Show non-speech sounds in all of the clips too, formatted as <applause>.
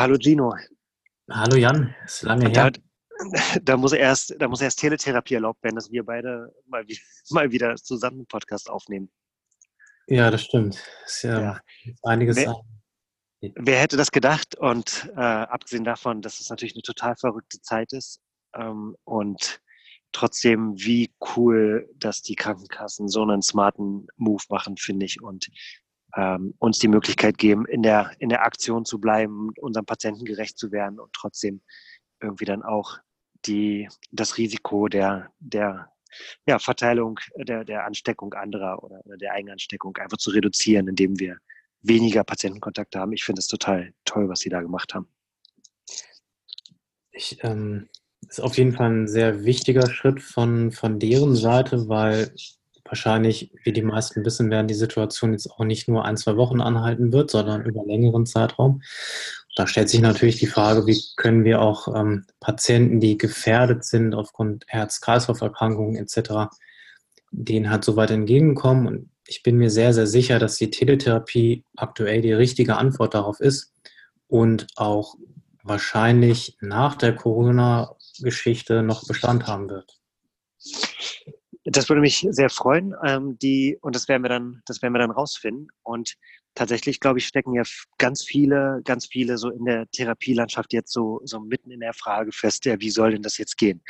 Hallo Gino. Hallo Jan, ist lange Da, her. <laughs> da muss erst, da muss erst Teletherapie erlaubt werden, dass wir beide mal, <laughs> mal wieder zusammen einen Podcast aufnehmen. Ja, das stimmt. Ist ja Ja. einiges Wer, wer hätte das gedacht? Und äh, abgesehen davon, dass es natürlich eine total verrückte Zeit ist ähm, und trotzdem, wie cool, dass die Krankenkassen so einen smarten Move machen, finde ich, und ähm, uns die Möglichkeit geben, in der, in der Aktion zu bleiben, unseren Patienten gerecht zu werden und trotzdem irgendwie dann auch die, das Risiko der, der ja, Verteilung der, der Ansteckung anderer oder, der Eigenansteckung einfach zu reduzieren, indem wir weniger Patientenkontakt haben. Ich finde es total toll, was Sie da gemacht haben. Ich, ähm, ist auf jeden Fall ein sehr wichtiger Schritt von, von deren Seite, weil wahrscheinlich, wie die meisten wissen werden, die Situation jetzt auch nicht nur ein, zwei Wochen anhalten wird, sondern über längeren Zeitraum. Da stellt sich natürlich die Frage, wie können wir auch ähm, Patienten, die gefährdet sind aufgrund Herz-Kreislauf-Erkrankungen etc., denen halt so weit entgegenkommen. Und ich bin mir sehr, sehr sicher, dass die Teletherapie aktuell die richtige Antwort darauf ist und auch wahrscheinlich nach der Corona-Geschichte noch Bestand haben wird. Das würde mich sehr freuen. Ähm, die, und das werden wir dann, das werden wir dann rausfinden. Und tatsächlich, glaube ich, stecken ja ganz viele, ganz viele so in der Therapielandschaft jetzt so, so mitten in der Frage fest, ja, wie soll denn das jetzt gehen?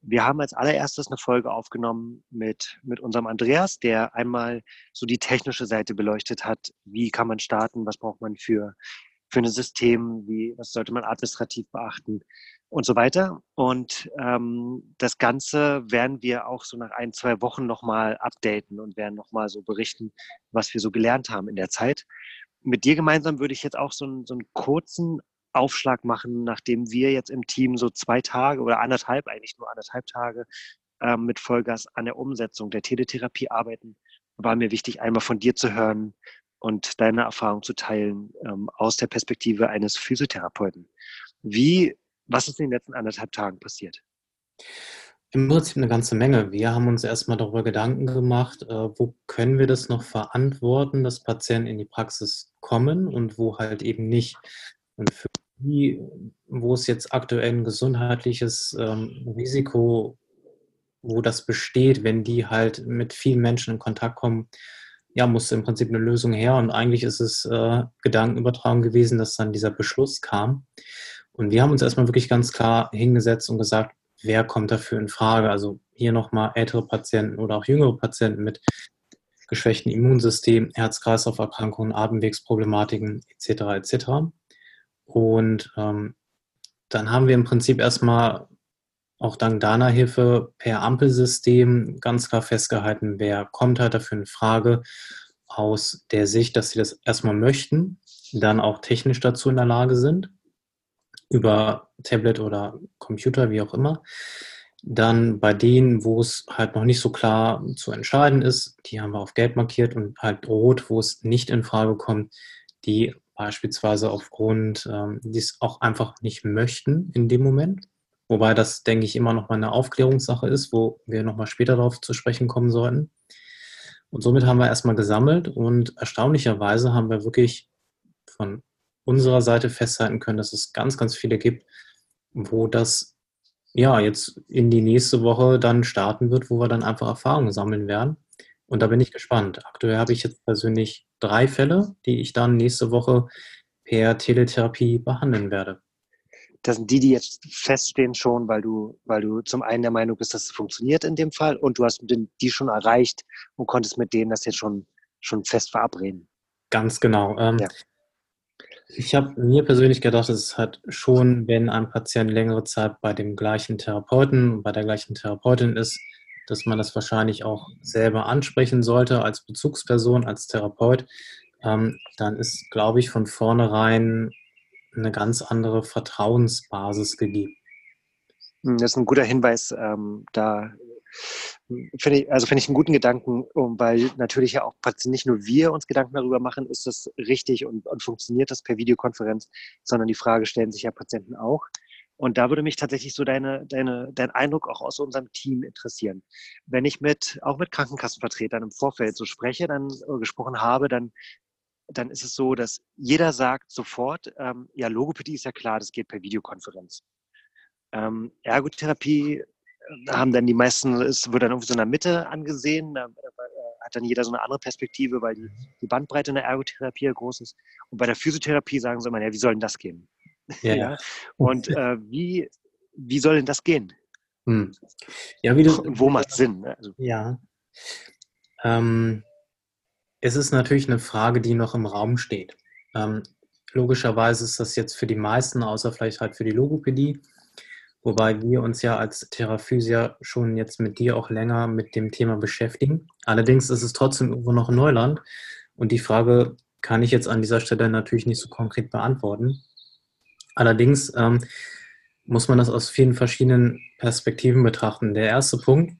Wir haben als allererstes eine Folge aufgenommen mit, mit unserem Andreas, der einmal so die technische Seite beleuchtet hat. Wie kann man starten? Was braucht man für, für ein System? Wie, was sollte man administrativ beachten? Und so weiter. Und ähm, das Ganze werden wir auch so nach ein, zwei Wochen nochmal updaten und werden nochmal so berichten, was wir so gelernt haben in der Zeit. Mit dir gemeinsam würde ich jetzt auch so einen, so einen kurzen Aufschlag machen, nachdem wir jetzt im Team so zwei Tage oder anderthalb, eigentlich nur anderthalb Tage ähm, mit Vollgas an der Umsetzung der Teletherapie arbeiten, war mir wichtig, einmal von dir zu hören und deine Erfahrung zu teilen ähm, aus der Perspektive eines Physiotherapeuten. Wie, was ist in den letzten anderthalb Tagen passiert? Im Prinzip eine ganze Menge. Wir haben uns erstmal darüber Gedanken gemacht, äh, wo können wir das noch verantworten, dass Patienten in die Praxis kommen und wo halt eben nicht. Und für die, wo es jetzt aktuell ein gesundheitliches ähm, Risiko, wo das besteht, wenn die halt mit vielen Menschen in Kontakt kommen, ja, musste im Prinzip eine Lösung her. Und eigentlich ist es äh, Gedankenübertragung gewesen, dass dann dieser Beschluss kam. Und wir haben uns erstmal wirklich ganz klar hingesetzt und gesagt, wer kommt dafür in Frage? Also hier nochmal ältere Patienten oder auch jüngere Patienten mit geschwächtem Immunsystem, Herz-Kreislauf-Erkrankungen, Atemwegsproblematiken etc. etc. Und ähm, dann haben wir im Prinzip erstmal auch dank deiner Hilfe per Ampelsystem ganz klar festgehalten, wer kommt halt dafür in Frage aus der Sicht, dass sie das erstmal möchten, dann auch technisch dazu in der Lage sind, über Tablet oder Computer, wie auch immer. Dann bei denen, wo es halt noch nicht so klar zu entscheiden ist, die haben wir auf Gelb markiert und halt Rot, wo es nicht in Frage kommt, die beispielsweise aufgrund, ähm, die es auch einfach nicht möchten in dem Moment. Wobei das, denke ich, immer noch mal eine Aufklärungssache ist, wo wir noch mal später darauf zu sprechen kommen sollten. Und somit haben wir erstmal gesammelt und erstaunlicherweise haben wir wirklich von unserer Seite festhalten können, dass es ganz, ganz viele gibt, wo das ja jetzt in die nächste Woche dann starten wird, wo wir dann einfach Erfahrungen sammeln werden. Und da bin ich gespannt. Aktuell habe ich jetzt persönlich drei Fälle, die ich dann nächste Woche per Teletherapie behandeln werde. Das sind die, die jetzt feststehen schon, weil du, weil du zum einen der Meinung bist, dass es funktioniert in dem Fall und du hast die schon erreicht und konntest mit denen das jetzt schon, schon fest verabreden. Ganz genau. Ähm, Ja. Ich habe mir persönlich gedacht, es ist halt schon, wenn ein Patient längere Zeit bei dem gleichen Therapeuten, bei der gleichen Therapeutin ist, dass man das wahrscheinlich auch selber ansprechen sollte als Bezugsperson, als Therapeut. Ähm, dann ist, glaube ich, von vornherein eine ganz andere Vertrauensbasis gegeben. Hm, Das ist ein guter Hinweis. Ähm, da finde ich, also finde ich einen guten Gedanken, weil natürlich ja auch Patienten, nicht nur wir uns Gedanken darüber machen, ist das richtig und, und funktioniert das per Videokonferenz, sondern die Frage stellen sich ja Patienten auch. Und da würde mich tatsächlich so deine, deine, dein Eindruck auch aus unserem Team interessieren. Wenn ich mit, auch mit Krankenkassenvertretern im Vorfeld so spreche, dann äh, gesprochen habe, dann dann ist es so, dass jeder sagt sofort, ähm, ja, Logopädie ist ja klar, das geht per Videokonferenz. Ähm, Ergotherapie haben dann die meisten, es wird dann irgendwie so in der Mitte angesehen, da äh, hat dann jeder so eine andere Perspektive, weil die, die Bandbreite in der Ergotherapie ja groß ist. Und bei der Physiotherapie sagen sie immer, ja, wie soll denn das gehen? <laughs> Ja. ja. Und <laughs> äh, wie, wie soll denn das gehen? Hm. Ja, wie du, Wo macht Sinn? Ne? Also, ja. Ähm, es ist natürlich eine Frage, die noch im Raum steht. Ähm, logischerweise ist das jetzt für die meisten, außer vielleicht halt für die Logopädie, wobei wir uns ja als Theraphysier schon jetzt mit dir auch länger mit dem Thema beschäftigen. Allerdings ist es trotzdem irgendwo noch Neuland und die Frage kann ich jetzt an dieser Stelle natürlich nicht so konkret beantworten. Allerdings ähm, muss man das aus vielen verschiedenen Perspektiven betrachten. Der erste Punkt,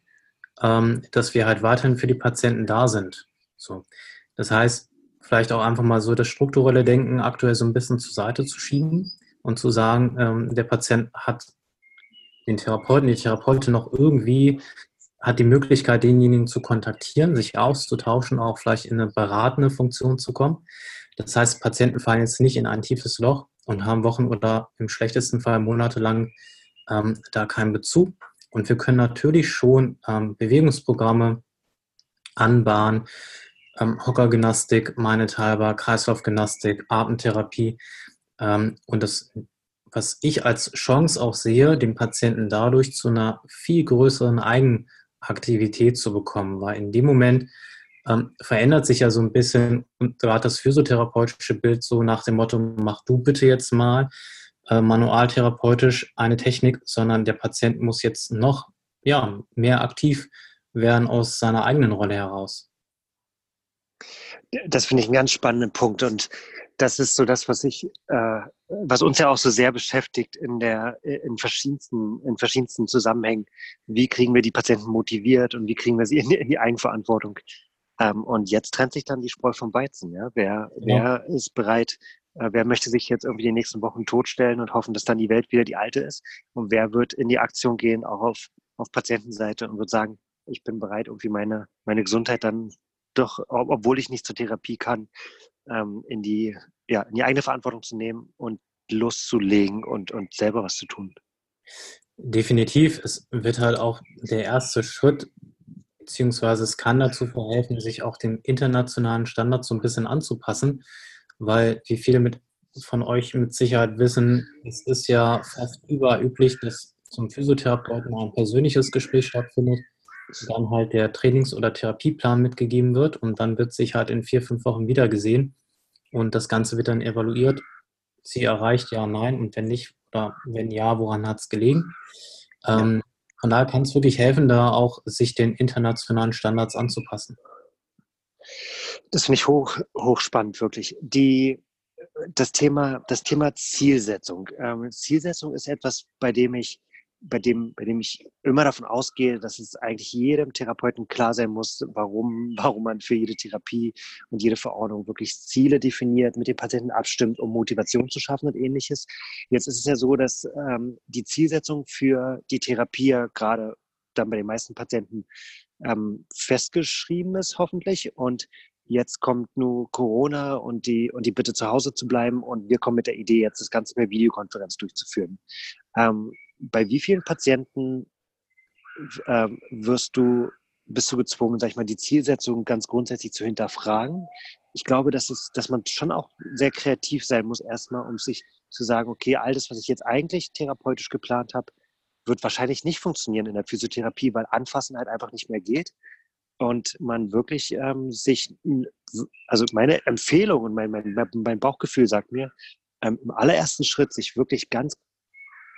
ähm, dass wir halt weiterhin für die Patienten da sind. So. Das heißt, vielleicht auch einfach mal so das strukturelle Denken aktuell so ein bisschen zur Seite zu schieben und zu sagen, ähm, der Patient hat den Therapeuten, die Therapeutin noch irgendwie hat die Möglichkeit, denjenigen zu kontaktieren, sich auszutauschen, auch vielleicht in eine beratende Funktion zu kommen. Das heißt, Patienten fallen jetzt nicht in ein tiefes Loch und haben Wochen oder im schlechtesten Fall monatelang ähm, da keinen Bezug. Und wir können natürlich schon ähm, Bewegungsprogramme anbahnen, ähm, Hockergymnastik, meinethalber, Kreislaufgymnastik, Atemtherapie. Ähm, und das, was ich als Chance auch sehe, den Patienten dadurch zu einer viel größeren Eigenaktivität zu bekommen, weil in dem Moment ähm, verändert sich ja so ein bisschen und gerade das physiotherapeutische Bild so nach dem Motto, mach du bitte jetzt mal äh, manualtherapeutisch eine Technik, sondern der Patient muss jetzt noch ja, mehr aktiv werden aus seiner eigenen Rolle heraus. Das finde ich einen ganz spannenden Punkt und das ist so das, was ich, äh, was uns ja auch so sehr beschäftigt in der, in verschiedensten, in verschiedensten Zusammenhängen. Wie kriegen wir die Patienten motiviert und wie kriegen wir sie in die, in die Eigenverantwortung? Ähm, und jetzt trennt sich dann die Spreu vom Weizen. Ja? Wer, ja. wer ist bereit, äh, wer möchte sich jetzt irgendwie die nächsten Wochen totstellen und hoffen, dass dann die Welt wieder die alte ist? Und wer wird in die Aktion gehen, auch auf, auf Patientenseite und wird sagen, ich bin bereit, irgendwie meine, meine Gesundheit dann doch, obwohl ich nicht zur Therapie kann, ähm, in, die, ja, in die eigene Verantwortung zu nehmen und loszulegen und, und selber was zu tun. Definitiv. Es wird halt auch der erste Schritt, beziehungsweise es kann dazu verhelfen, sich auch den internationalen Standards so ein bisschen anzupassen, weil wie viele mit, von euch mit Sicherheit wissen, es ist ja fast überüblich, dass zum Physiotherapeuten ein persönliches Gespräch stattfindet dann halt der Trainings- oder Therapieplan mitgegeben wird und dann wird sich halt in vier, fünf Wochen wieder gesehen und das Ganze wird dann evaluiert. Sie erreicht ja, nein und wenn nicht oder wenn ja, woran hat es gelegen? Ähm, von daher kann es wirklich helfen, da auch sich den internationalen Standards anzupassen. Das finde ich hoch, hochspannend, wirklich. Die, das, Thema, das Thema Zielsetzung. Ähm, Zielsetzung ist etwas, bei dem ich bei dem, bei dem ich immer davon ausgehe, dass es eigentlich jedem Therapeuten klar sein muss, warum, warum man für jede Therapie und jede Verordnung wirklich Ziele definiert, mit den Patienten abstimmt, um Motivation zu schaffen und ähnliches. Jetzt ist es ja so, dass ähm, die Zielsetzung für die Therapie gerade dann bei den meisten Patienten ähm, festgeschrieben ist, hoffentlich. Und jetzt kommt nur Corona und die, und die Bitte zu Hause zu bleiben und wir kommen mit der Idee, jetzt das Ganze per Videokonferenz durchzuführen. Ähm, bei wie vielen Patienten äh, wirst du, bist du gezwungen, sag ich mal, die Zielsetzung ganz grundsätzlich zu hinterfragen? Ich glaube, dass, es, dass man schon auch sehr kreativ sein muss, erstmal, um sich zu sagen, okay, all das, was ich jetzt eigentlich therapeutisch geplant habe, wird wahrscheinlich nicht funktionieren in der Physiotherapie, weil Anfassen halt einfach nicht mehr geht und man wirklich ähm, sich, also meine Empfehlung und mein, mein, mein Bauchgefühl sagt mir, ähm, im allerersten Schritt sich wirklich ganz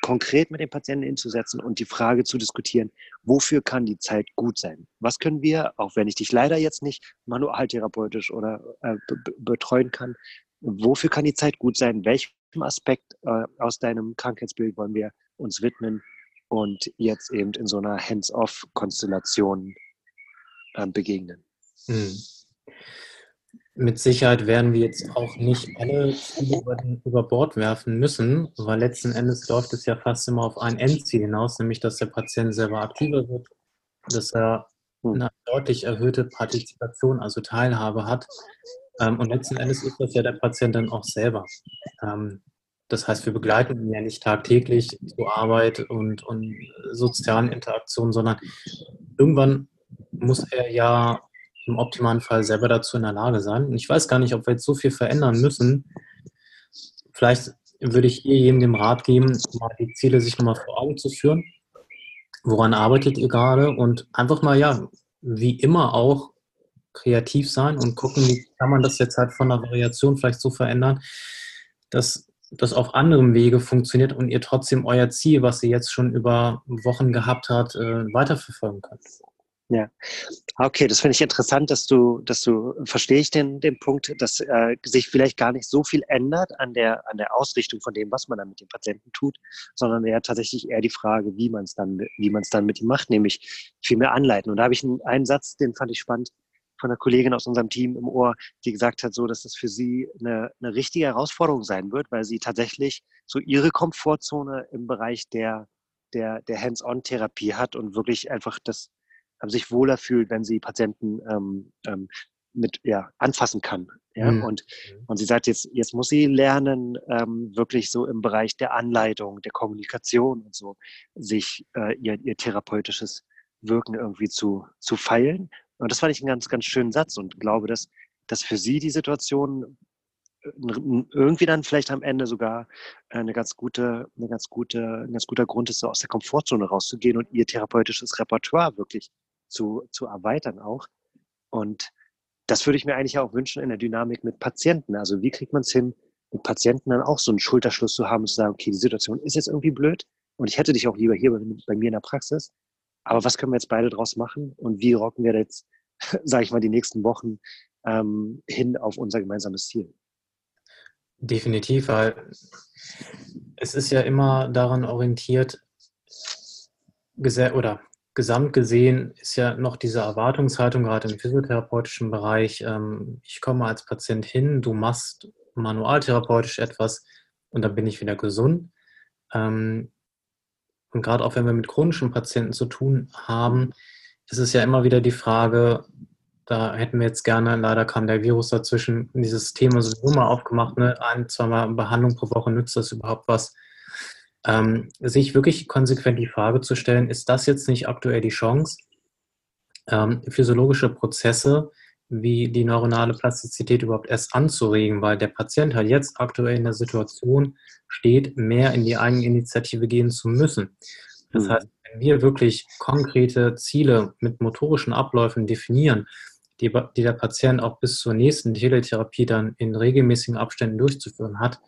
konkret mit den Patienten hinzusetzen und die Frage zu diskutieren, wofür kann die Zeit gut sein? Was können wir, auch wenn ich dich leider jetzt nicht manualtherapeutisch oder äh, betreuen kann, wofür kann die Zeit gut sein? Welchem Aspekt äh, aus deinem Krankheitsbild wollen wir uns widmen und jetzt eben in so einer Hands-off-Konstellation äh, begegnen? Hm mit Sicherheit werden wir jetzt auch nicht alle Ziele über, über, Bord werfen müssen, weil letzten Endes läuft es ja fast immer auf ein Endziel hinaus, nämlich dass der Patient selber aktiver wird, dass er hm. eine deutlich erhöhte Partizipation, also Teilhabe hat Ähm, und letzten Endes ist das ja der Patient dann auch selber. Ähm, das heißt, wir begleiten ihn ja nicht tagtäglich zur Arbeit und, und sozialen Interaktionen, sondern irgendwann muss er ja im optimalen Fall selber dazu in der Lage sein. Und ich weiß gar nicht, ob wir jetzt so viel verändern müssen. Vielleicht würde ich ihr jedem den Rat geben, mal die Ziele sich nochmal vor Augen zu führen. Woran arbeitet ihr gerade? Und einfach mal, ja, wie immer auch kreativ sein und gucken, wie kann man das jetzt halt von der Variation vielleicht so verändern, dass das auf anderem Wege funktioniert und ihr trotzdem euer Ziel, was ihr jetzt schon über Wochen gehabt habt, äh, weiterverfolgen könnt. Ja, okay, das finde ich interessant, dass du, dass du, verstehe ich den, den Punkt, dass äh, sich vielleicht gar nicht so viel ändert an der, an der Ausrichtung von dem, was man dann mit dem Patienten tut, sondern eher tatsächlich eher die Frage, wie man es dann, wie man es dann mit ihm macht, nämlich viel mehr anleiten. Und da habe ich einen, einen Satz, den fand ich spannend von einer Kollegin aus unserem Team im Ohr, die gesagt hat, so, dass das für sie eine, eine richtige Herausforderung sein wird, weil sie tatsächlich so ihre Komfortzone im Bereich der, der, der Hands-on-Therapie hat und wirklich einfach das sich wohler fühlt, wenn sie Patienten ähm, ähm, mit ja, anfassen kann. Ja? Mhm. Und, und sie sagt, jetzt, jetzt muss sie lernen, ähm, wirklich so im Bereich der Anleitung, der Kommunikation und so, sich äh, ihr, ihr therapeutisches Wirken irgendwie zu, zu feilen und das fand ich einen ganz, ganz schönen Satz und glaube, dass, dass für sie die Situation äh, irgendwie dann vielleicht am Ende sogar eine ganz gute, eine ganz gute, ein ganz guter Grund ist, so aus der Komfortzone rauszugehen und ihr therapeutisches Repertoire wirklich zu, zu erweitern auch. Und das würde ich mir eigentlich auch wünschen in der Dynamik mit Patienten. Also wie kriegt man es hin, mit Patienten dann auch so einen Schulterschluss zu haben und zu sagen, okay, die Situation ist jetzt irgendwie blöd und ich hätte dich auch lieber hier bei, bei mir in der Praxis. Aber was können wir jetzt beide draus machen und wie rocken wir jetzt, <laughs> sage ich mal, die nächsten Wochen ähm, hin auf unser gemeinsames Ziel? Definitiv, weil es ist ja immer daran orientiert, oder gesamt gesehen ist ja noch diese Erwartungshaltung, gerade im physiotherapeutischen Bereich, ähm, ich komme als Patient hin, du machst manualtherapeutisch etwas und dann bin ich wieder gesund. Ähm, und gerade auch wenn wir mit chronischen Patienten zu tun haben, ist es ja immer wieder die Frage, da hätten wir jetzt gerne, leider kam der Virus dazwischen, dieses Thema sowieso mal aufgemacht, ne? ein, zweimal Behandlung pro Woche, nützt das überhaupt was? Ähm, sich wirklich konsequent die Frage zu stellen, ist das jetzt nicht aktuell die Chance, ähm, physiologische Prozesse wie die neuronale Plastizität überhaupt erst anzuregen, weil der Patient halt jetzt aktuell in der Situation steht, mehr in die Eigeninitiative gehen zu müssen. Das mhm. heißt, wenn wir wirklich konkrete Ziele mit motorischen Abläufen definieren, die, die der Patient auch bis zur nächsten Teletherapie dann in regelmäßigen Abständen durchzuführen hat,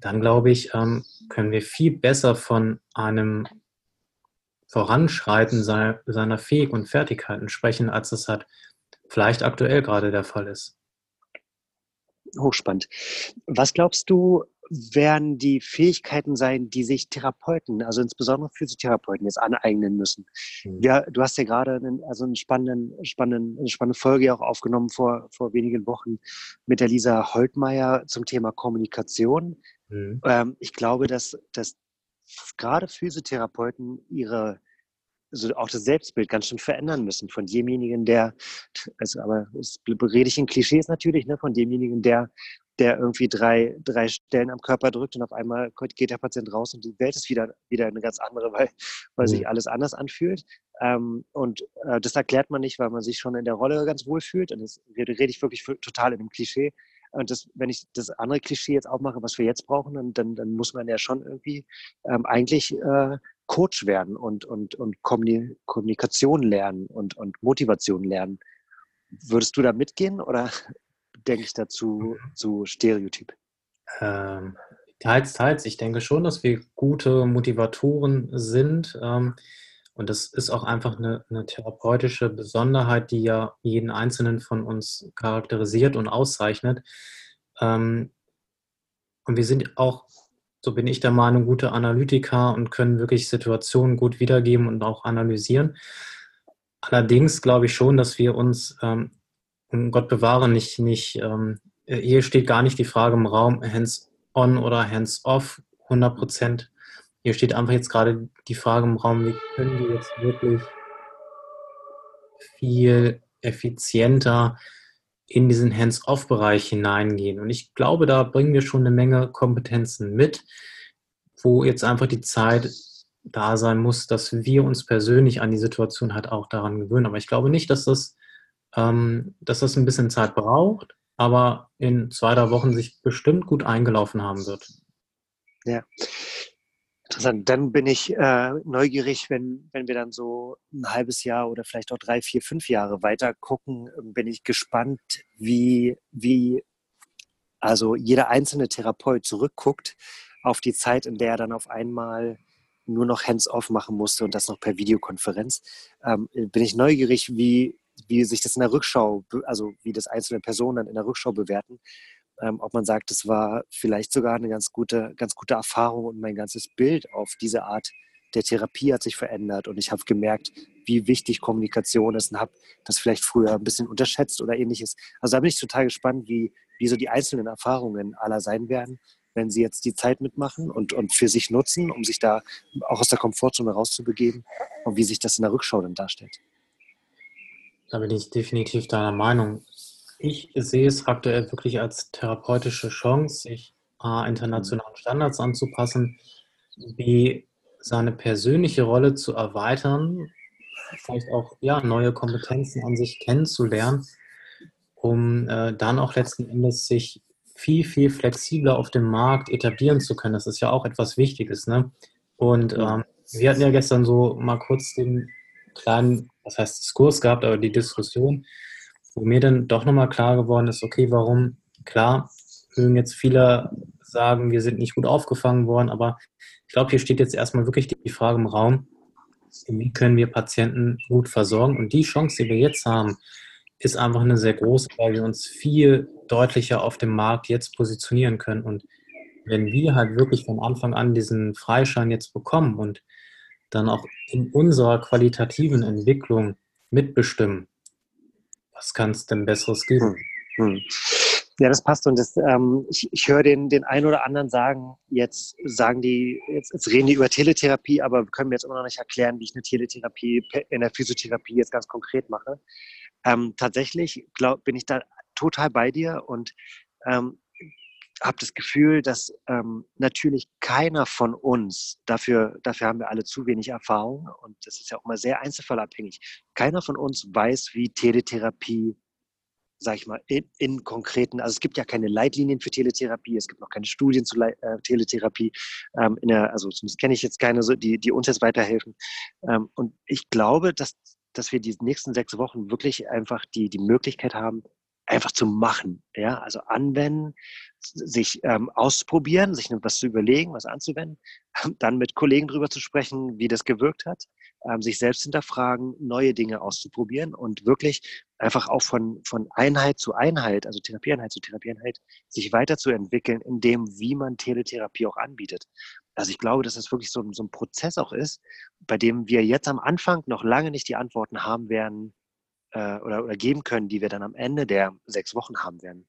dann glaube ich, ähm, können wir viel besser von einem Voranschreiten seiner, seiner Fähig und Fertigkeiten sprechen, als es halt vielleicht aktuell gerade der Fall ist. Hochspannend. Was glaubst du, werden die Fähigkeiten sein, die sich Therapeuten, also insbesondere Physiotherapeuten, jetzt aneignen müssen? Mhm. Ja, du hast ja gerade einen, also einen spannenden, spannenden, eine spannende Folge auch aufgenommen vor, vor wenigen Wochen mit der Lisa Holtmeier zum Thema Kommunikation. Mhm. Ähm, ich glaube, dass, dass gerade Physiotherapeuten ihre also auch das Selbstbild ganz schön verändern müssen von demjenigen, der, also aber das rede ich in Klischees natürlich, ne, von demjenigen, der, der irgendwie drei, drei Stellen am Körper drückt und auf einmal geht der Patient raus und die Welt ist wieder, wieder eine ganz andere, weil, weil mhm. sich alles anders anfühlt. Ähm, und äh, das erklärt man nicht, weil man sich schon in der Rolle ganz wohl fühlt. Und das rede, rede ich wirklich für, total in einem Klischee. Und das, wenn ich das andere Klischee jetzt aufmache, was wir jetzt brauchen, dann, dann, dann muss man ja schon irgendwie ähm, eigentlich äh, Coach werden und, und, und Kommunikation lernen und, und Motivation lernen. Würdest du da mitgehen oder <laughs> denke ich dazu zu stereotyp? Ähm, teils, teils. Ich denke schon, dass wir gute Motivatoren sind. Ähm, und das ist auch einfach eine, eine, therapeutische Besonderheit, die ja jeden einzelnen von uns charakterisiert und auszeichnet. Ähm, und wir sind auch so bin ich der Meinung, gute Analytiker und können wirklich Situationen gut wiedergeben und auch analysieren. Allerdings glaube ich schon, dass wir uns, ähm, Gott bewahre, nicht, nicht ähm, hier steht gar nicht die Frage im Raum, hands-on oder hands-off, 100 Prozent. Hier steht einfach jetzt gerade die Frage im Raum, wie können wir jetzt wirklich viel effizienter in diesen Hands-off-Bereich hineingehen. Und ich glaube, da bringen wir schon eine Menge Kompetenzen mit, wo jetzt einfach die Zeit da sein muss, dass wir uns persönlich an die Situation halt auch daran gewöhnen. Aber ich glaube nicht, dass das, ähm, dass das ein bisschen Zeit braucht, aber in zwei, drei Wochen sich bestimmt gut eingelaufen haben wird. Ja. Interessant. Dann bin ich äh, neugierig, wenn, wenn wir dann so ein halbes Jahr oder vielleicht auch drei, vier, fünf Jahre weiter gucken, bin ich gespannt, wie, wie also jeder einzelne Therapeut zurückguckt auf die Zeit, in der er dann auf einmal nur noch hands-off machen musste und das noch per Videokonferenz. Ähm, bin ich neugierig, wie, wie sich das in der Rückschau, also wie das einzelne Personen dann in der Rückschau bewerten ähm, ob man sagt, das war vielleicht sogar eine ganz gute, ganz gute Erfahrung und mein ganzes Bild auf diese Art der Therapie hat sich verändert und ich habe gemerkt, wie wichtig Kommunikation ist und habe das vielleicht früher ein bisschen unterschätzt oder ähnliches. Also da bin ich total gespannt, wie, wie so die einzelnen Erfahrungen aller sein werden, wenn sie jetzt die Zeit mitmachen und, und für sich nutzen, um sich da auch aus der Komfortzone rauszubegeben und wie sich das in der Rückschau dann darstellt. Da bin ich definitiv deiner Meinung. Ich sehe es aktuell wirklich als therapeutische Chance, sich A, internationalen Standards anzupassen, B, seine persönliche Rolle zu erweitern, vielleicht auch ja, neue Kompetenzen an sich kennenzulernen, um äh, dann auch letzten Endes sich viel, viel flexibler auf dem Markt etablieren zu können. Das ist ja auch etwas Wichtiges. Ne? Und ähm, wir hatten ja gestern so mal kurz den kleinen, was heißt Diskurs gehabt, aber die Diskussion, wo mir dann doch nochmal klar geworden ist, okay, warum, klar, mögen jetzt viele sagen, wir sind nicht gut aufgefangen worden, aber ich glaube, hier steht jetzt erstmal wirklich die Frage im Raum, wie können wir Patienten gut versorgen? Und die Chance, die wir jetzt haben, ist einfach eine sehr große, weil wir uns viel deutlicher auf dem Markt jetzt positionieren können. Und wenn wir halt wirklich von Anfang an diesen Freischein jetzt bekommen und dann auch in unserer qualitativen Entwicklung mitbestimmen, was kann es denn Besseres geben? Hm. Hm. Ja, das passt. Und das, ähm, ich, ich höre den, den einen oder anderen sagen, jetzt sagen die, jetzt, jetzt reden die über Teletherapie, aber können mir jetzt immer noch nicht erklären, wie ich eine Teletherapie in der Physiotherapie jetzt ganz konkret mache. Ähm, tatsächlich glaub, bin ich da total bei dir und ähm, habe das Gefühl, dass ähm, natürlich keiner von uns, dafür, dafür haben wir alle zu wenig Erfahrung und das ist ja auch mal sehr einzelfallabhängig, keiner von uns weiß, wie Teletherapie, sag ich mal, in, in, konkreten, also es gibt ja keine Leitlinien für Teletherapie, es gibt noch keine Studien zu Le äh, Teletherapie, ähm, in der, also zumindest kenne ich jetzt keine, die, die uns jetzt weiterhelfen. Ähm, und ich glaube, dass, dass wir die nächsten sechs Wochen wirklich einfach die, die Möglichkeit haben, einfach zu machen, ja, also anwenden, sich ähm, ausprobieren, sich was zu überlegen, was anzuwenden, <laughs> dann mit Kollegen drüber zu sprechen, wie das gewirkt hat, ähm, sich selbst hinterfragen, neue Dinge auszuprobieren und wirklich einfach auch von, von Einheit zu Einheit, also Therapieeinheit zu Therapieeinheit, sich weiterzuentwickeln in dem, wie man Teletherapie auch anbietet. Also ich glaube, dass das wirklich so, so ein Prozess auch ist, bei dem wir jetzt am Anfang noch lange nicht die Antworten haben werden, äh, oder, oder geben können, die wir dann am Ende der sechs Wochen haben werden.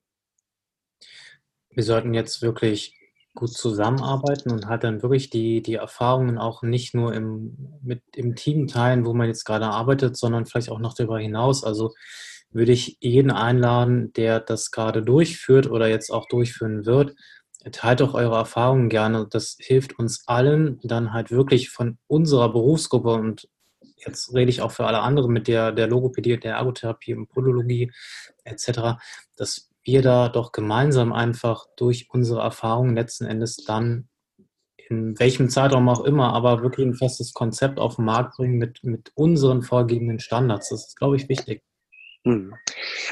Wir sollten jetzt wirklich gut zusammenarbeiten und halt dann wirklich die, die Erfahrungen auch nicht nur im, mit, im Team teilen, wo man jetzt gerade arbeitet, sondern vielleicht auch noch darüber hinaus. Also würde ich jeden einladen, der das gerade durchführt oder jetzt auch durchführen wird, teilt doch eure Erfahrungen gerne. Das hilft uns allen dann halt wirklich von unserer Berufsgruppe und jetzt rede ich auch für alle anderen mit der, der Logopädie, der Ergotherapie und Podologie etc., dass wir da doch gemeinsam einfach durch unsere Erfahrungen letzten Endes dann in welchem Zeitraum auch immer, aber wirklich ein festes Konzept auf den Markt bringen mit, mit unseren vorgegebenen Standards. Das ist, glaube ich, wichtig. Hm.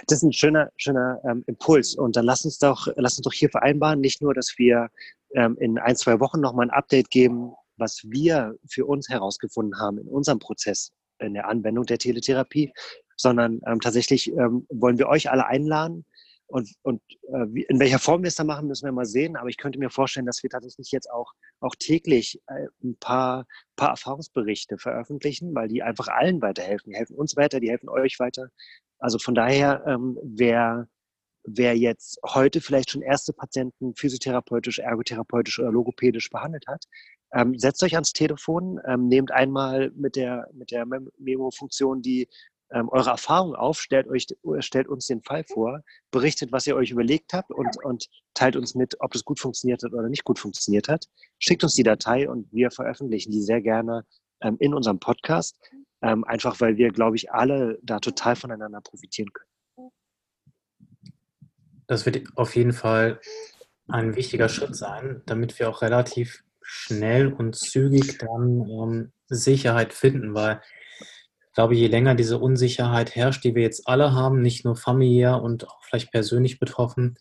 Das ist ein schöner, schöner ähm, Impuls. Und dann lass uns doch, lass uns doch hier vereinbaren, nicht nur, dass wir ähm, in ein, zwei Wochen nochmal ein Update geben, was wir für uns herausgefunden haben in unserem Prozess in der Anwendung der Teletherapie, sondern ähm, tatsächlich ähm, wollen wir euch alle einladen. Und, und äh, wie, in welcher Form wir es da machen, müssen wir mal sehen. Aber ich könnte mir vorstellen, dass wir tatsächlich jetzt auch, auch täglich äh, ein paar, paar Erfahrungsberichte veröffentlichen, weil die einfach allen weiterhelfen. Die helfen uns weiter, die helfen euch weiter. Also von daher, ähm, wer, wer jetzt heute vielleicht schon erste Patienten physiotherapeutisch, ergotherapeutisch oder logopädisch behandelt hat, ähm, setzt euch ans Telefon, ähm, nehmt einmal mit der, mit der Memo-Funktion die, ähm, eure Erfahrung auf, stellt, euch, stellt uns den Fall vor, berichtet, was ihr euch überlegt habt und, und teilt uns mit, ob das gut funktioniert hat oder nicht gut funktioniert hat. Schickt uns die Datei und wir veröffentlichen die sehr gerne ähm, in unserem Podcast, ähm, einfach weil wir, glaube ich, alle da total voneinander profitieren können. Das wird auf jeden Fall ein wichtiger Schritt sein, damit wir auch relativ schnell und zügig dann ähm, Sicherheit finden, weil ich glaube, je länger diese Unsicherheit herrscht, die wir jetzt alle haben, nicht nur familiär und auch vielleicht persönlich betroffen,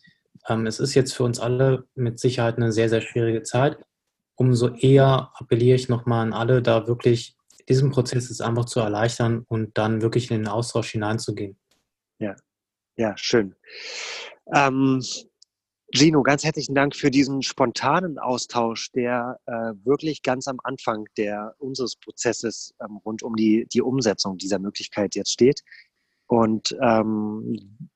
ähm, es ist jetzt für uns alle mit Sicherheit eine sehr, sehr schwierige Zeit. Umso eher appelliere ich nochmal an alle, da wirklich diesen Prozess jetzt einfach zu erleichtern und dann wirklich in den Austausch hineinzugehen. Ja, ja, schön. Ähm, Gino, ganz herzlichen Dank für diesen spontanen Austausch, der äh, wirklich ganz am Anfang der, unseres Prozesses ähm, rund um die, die Umsetzung dieser Möglichkeit jetzt steht. Und ähm,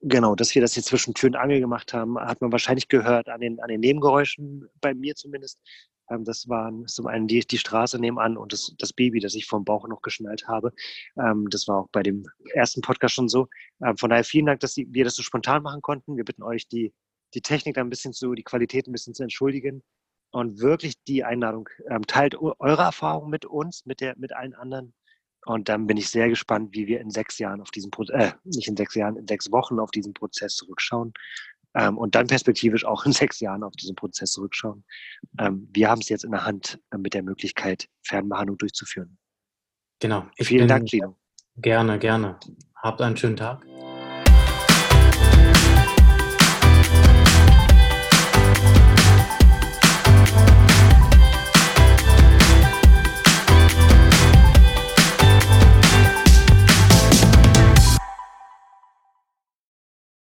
genau, dass wir das jetzt zwischen Tür und Angel gemacht haben, hat man wahrscheinlich gehört an den, an den Nebengeräuschen, bei mir zumindest. Ähm, das waren zum einen die, die Straße nebenan und das, das Baby, das ich vom Bauch noch geschnallt habe. Ähm, das war auch bei dem ersten Podcast schon so. Ähm, von daher vielen Dank, dass wir das so spontan machen konnten. Wir bitten euch, die die Technik da ein bisschen zu, die Qualität ein bisschen zu entschuldigen und wirklich die Einladung. Ähm, teilt eure Erfahrungen mit uns, mit, der, mit allen anderen. Und dann bin ich sehr gespannt, wie wir in sechs Jahren auf diesen Prozess, äh, nicht in sechs Jahren, in sechs Wochen auf diesen Prozess zurückschauen. Ähm, und dann perspektivisch auch in <laughs> sechs Jahren auf diesen Prozess zurückschauen. Ähm, wir haben es jetzt in der Hand, äh, mit der Möglichkeit, Fernbehandlung durchzuführen. Genau. Vielen Dank, Gino. Gerne, gerne. Habt einen schönen Tag.